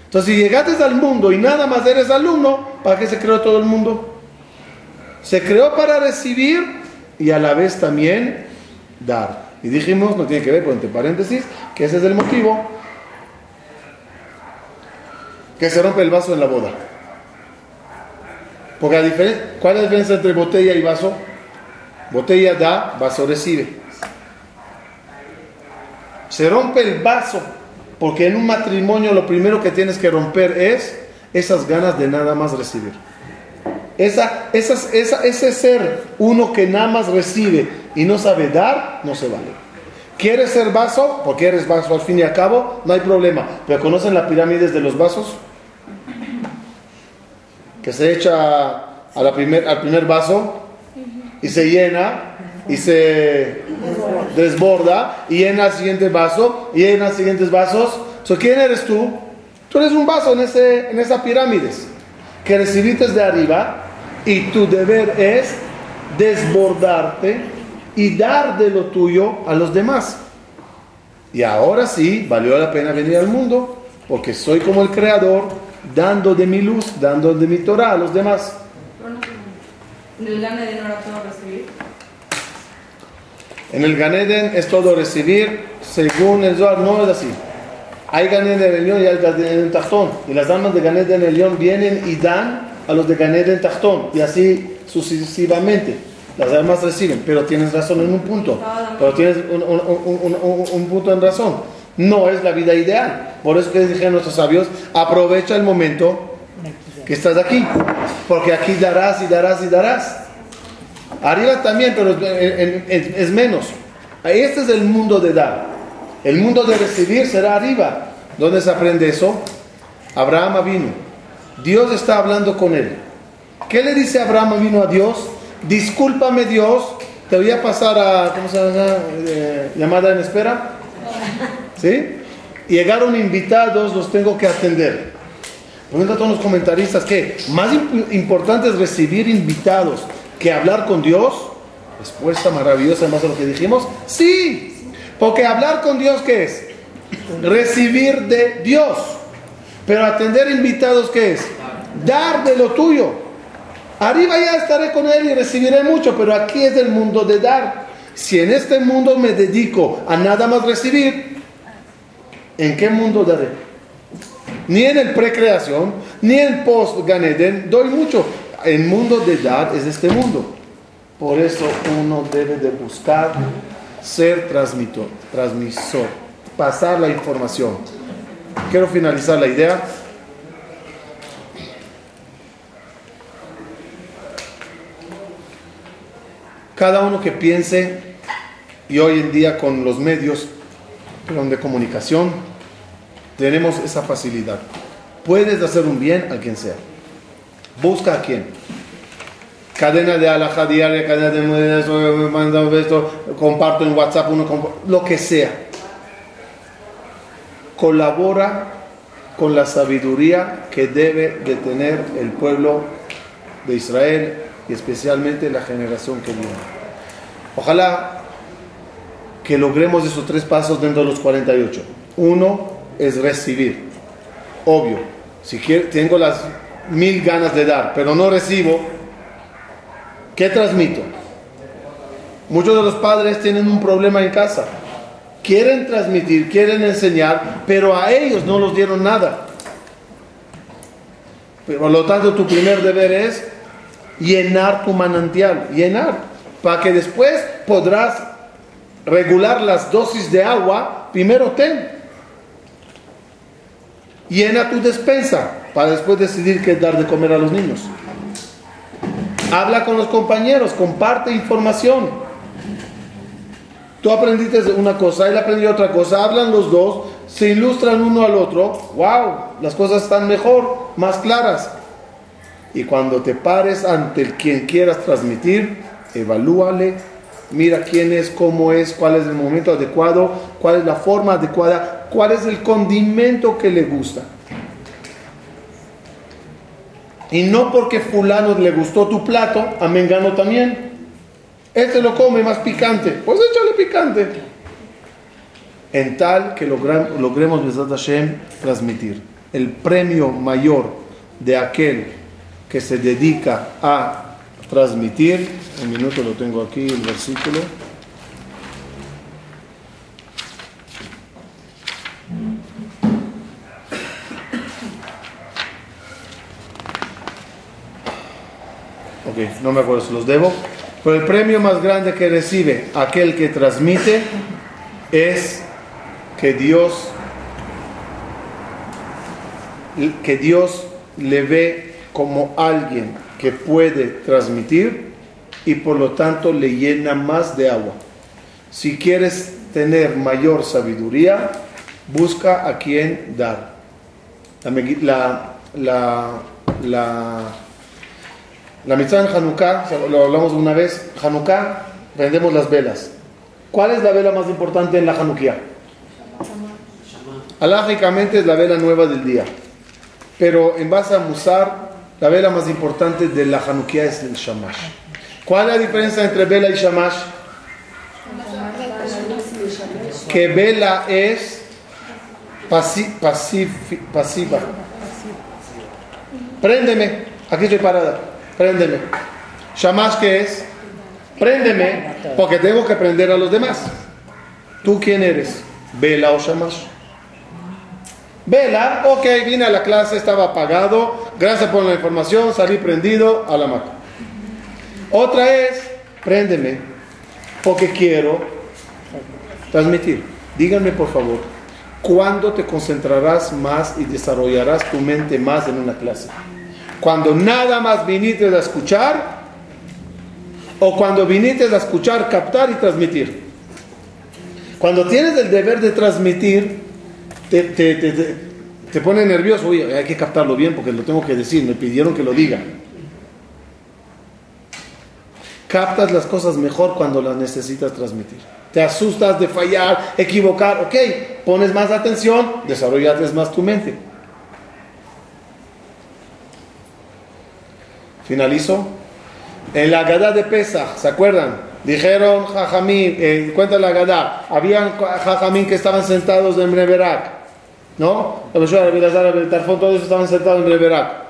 Entonces, si llegaste al mundo y nada más eres alumno, ¿para qué se creó todo el mundo? Se creó para recibir y a la vez también dar. Y dijimos, no tiene que ver, pero entre paréntesis, que ese es el motivo que se rompe el vaso en la boda. Porque la ¿cuál es la diferencia entre botella y vaso? Botella da, vaso recibe. Se rompe el vaso porque en un matrimonio lo primero que tienes que romper es esas ganas de nada más recibir. Esa, esa- ese ser uno que nada más recibe y no sabe dar, no se vale. ¿Quieres ser vaso? Porque eres vaso al fin y al cabo, no hay problema. Pero ¿conocen las pirámides de los vasos? Que se echa a la primer, al primer vaso y se llena y se desborda y llena el siguiente vaso y llena siguientes vasos. So, ¿Quién eres tú? Tú eres un vaso en, ese, en esa pirámides que recibiste de arriba y tu deber es desbordarte y dar de lo tuyo a los demás. Y ahora sí, valió la pena venir al mundo porque soy como el creador dando de mi luz, dando de mi Torah a los demás. En el gane de no era todo recibir. En el Ganeden es todo recibir, según el Zohar no es así. Hay Ganeden Elión y hay Ganeden Tachtón. Y las almas de Ganeden Elión vienen y dan a los de Ganeden Tachtón. Y así sucesivamente. Las almas reciben. Pero tienes razón en un punto. Pero tienes un, un- un- un- un- un punto en razón. No es la vida ideal. Por eso que dijeron nuestros sabios, aprovecha el momento que estás aquí. Porque aquí darás y darás y darás. Arriba también, pero es, en- es menos. Este es el mundo de dar. El mundo de recibir será arriba. ¿Dónde se aprende eso? Abraham vino. Dios está hablando con él. ¿Qué le dice Abraham vino a Dios? Discúlpame Dios, te voy a pasar a. Eh, llamada en espera. ¿Sí? Llegaron invitados, los tengo que atender. Pregunta a todos los comentaristas que más imp- importante es recibir invitados que hablar con Dios. Respuesta maravillosa, más de lo que dijimos. Sí, porque hablar con Dios, ¿qué es? Recibir de Dios. Pero atender invitados, ¿qué es? Dar de lo tuyo. Arriba ya estaré con Él y recibiré mucho, pero aquí es el mundo de dar. Si en este mundo me dedico a nada más recibir, ¿En qué mundo daré? Ni en el precreación, ni en post-Ganeden doy mucho. El mundo de dar es este mundo. Por eso uno debe de buscar ser transmitor, transmisor, pasar la información. Quiero finalizar la idea. Cada uno que piense, y hoy en día con los medios de comunicación, tenemos esa facilidad. Puedes hacer un bien a quien sea. Busca a quien. Cadena de alhaja diaria, cadena de eso, manda esto, comparto en WhatsApp, uno lo que sea. Colabora con la sabiduría que debe de tener el pueblo de Israel y especialmente la generación que viene. Ojalá que logremos esos tres pasos dentro de los 48. Uno es recibir. Obvio, si quiero, tengo las mil ganas de dar, pero no recibo, ¿qué transmito? Muchos de los padres tienen un problema en casa. Quieren transmitir, quieren enseñar, pero a ellos no los dieron nada. Por lo tanto, tu primer deber es llenar tu manantial, llenar, para que después podrás regular las dosis de agua, primero ten. Llena tu despensa para después decidir qué dar de comer a los niños. Habla con los compañeros, comparte información. Tú aprendiste una cosa, él aprendió otra cosa, hablan los dos, se ilustran uno al otro. ¡Wow! Las cosas están mejor, más claras. Y cuando te pares ante el quien quieras transmitir, evalúale, mira quién es, cómo es, cuál es el momento adecuado, cuál es la forma adecuada, cuál es el condimento que le gusta. Y no porque fulano le gustó tu plato, a Mengano también. Este lo come más picante, pues échale picante. En tal que logremos, Hashem, transmitir. El premio mayor de aquel que se dedica a transmitir, un minuto lo tengo aquí, el versículo. Ok, no me acuerdo si los debo. Pero el premio más grande que recibe aquel que transmite es que Dios que Dios le ve como alguien que puede transmitir y por lo tanto le llena más de agua. Si quieres tener mayor sabiduría, busca a quien dar. La, la, la, la mitzvah en Hanukkah, lo hablamos una vez, Hanukkah, vendemos las velas. ¿Cuál es la vela más importante en la Hanukkah? Alágicamente es la vela nueva del día. Pero en base a Musar, la vela más importante de la Hanukkah es el Shamash. ¿Cuál es la diferencia entre vela y Shamash? Que vela es pasiva. Préndeme. Aquí estoy parada. Préndeme. Shamash, ¿qué es? Préndeme, porque tengo que prender a los demás. ¿Tú quién eres? ¿Vela o Shamash? Vela, ok, vine a la clase, estaba apagado, gracias por la información, salí prendido a la máquina. Otra es, préndeme, porque quiero transmitir. Díganme por favor, ¿cuándo te concentrarás más y desarrollarás tu mente más en una clase? ¿Cuando nada más viniste a escuchar? ¿O cuando viniste a escuchar, captar y transmitir? Cuando tienes el deber de transmitir, te, te, pone nervioso, oye, hay que captarlo bien porque lo tengo que decir, me pidieron que lo diga. Captas las cosas mejor cuando las necesitas transmitir. Te asustas de fallar, equivocar, ok, pones más atención, desarrollas más tu mente. Finalizo. En la Gadá de Pesach, ¿se acuerdan? Dijeron Jajamín, eh, cuenta la Gadá, habían Jajamín que estaban sentados en Breverak. ¿No? todos estaban sentados en Reverak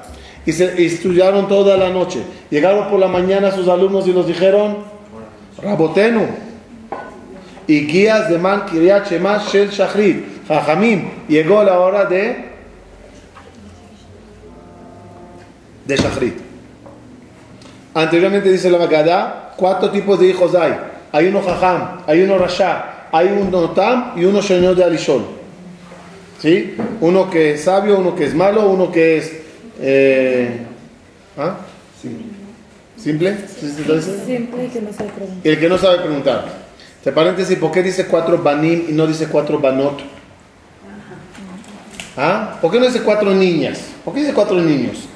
y, se, estudiaron toda la noche. Llegaron por la mañana sus alumnos y nos dijeron, Rabotenu, y guías de Man Kiryat Shel Shachrit, Jajamim, llegó la hora de de Shachrit. Anteriormente dice la Magadá, cuatro tipos de hijos hay. Hay uno Jajam, hay uno Rasha, hay uno Tam y uno Señor de Alishol. ¿Sí? Uno que es sabio, uno que es malo, uno que es... Eh, ¿ah? ¿Simple? Simple que no sabe preguntar. El que no sabe preguntar. Entre paréntesis, ¿por qué dice cuatro banim y no dice cuatro banot? ¿Ah? ¿Por qué no dice cuatro niñas? ¿Por qué dice cuatro niños?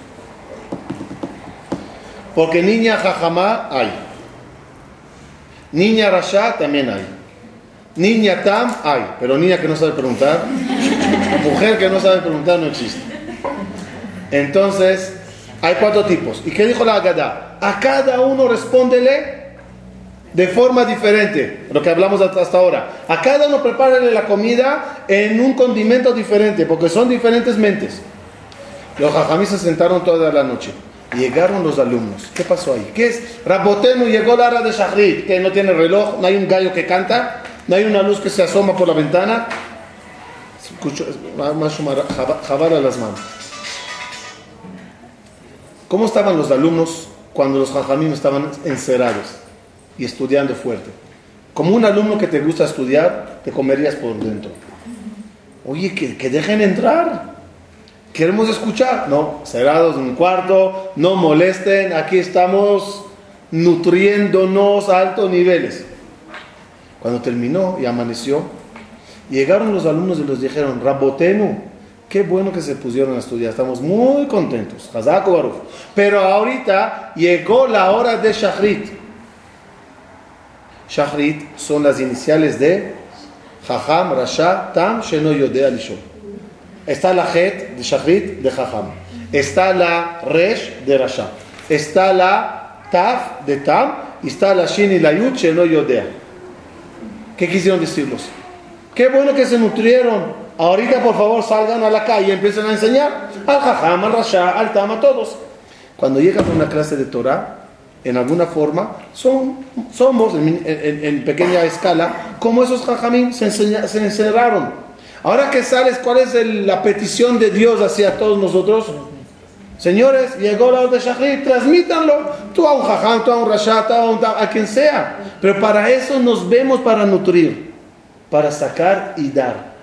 Porque niña jajamá hay. Niña rasha también hay. Niña tam hay. Pero niña que no sabe preguntar. Mujer que no sabe preguntar no existe. Entonces, hay cuatro tipos. ¿Y qué dijo la Agadá? A cada uno respóndele de forma diferente, lo que hablamos hasta ahora. A cada uno prepárale la comida en un condimento diferente, porque son diferentes mentes. Los jajamí se sentaron toda la noche. Llegaron los alumnos. ¿Qué pasó ahí? ¿Qué es? Rabotenu llegó la hora de Shahrid, que no tiene reloj, no hay un gallo que canta, no hay una luz que se asoma por la ventana. Jabar a las manos. ¿Cómo estaban los alumnos cuando los jajamim estaban encerrados y estudiando fuerte? Como un alumno que te gusta estudiar, te comerías por dentro. Oye, que, que dejen entrar. Queremos escuchar. No, cerrados en un cuarto, no molesten. Aquí estamos nutriéndonos a altos niveles. Cuando terminó y amaneció, llegaron los alumnos y les dijeron, Rabotenu, Qué bueno que se pusieron a estudiar, estamos muy contentos. Pero ahorita llegó la hora de Shachrit. Shachrit son las iniciales de Jajam, Rasha, Tam, Sheno Yodea Lishon. Está la Het de Shachrit de Jajam. Está la Resh de Rasha. Está la Taf de Tam. Y está la Shin y la Yud Sheno Yodea. ¿Qué quisieron decirlos? Qué bueno que se nutrieron. Ahorita, por favor, salgan a la calle y empiecen a enseñar al Jajam, al Rasha, al Tam, a todos. Cuando llegan a una clase de Torah, en alguna forma, son, somos en, pequeña escala como esos Jajamín se, se encerraron. Ahora que sales, ¿cuál es la petición de Dios hacia todos nosotros? Señores, llegó la hora de Shahrid, transmítanlo. Tú a un Jajam, tú a un Rasha, tú a, a quien sea. Pero para eso nos vemos para nutrir, para sacar y dar.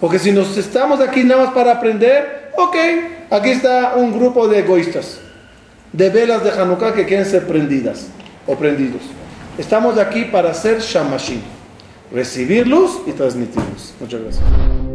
Porque si nos estamos aquí nada más para aprender, ok, aquí está un grupo de egoístas, de velas de Hanukkah que quieren ser prendidas o prendidos. Estamos aquí para ser shamashim, recibir luz y transmitir luz. Muchas gracias.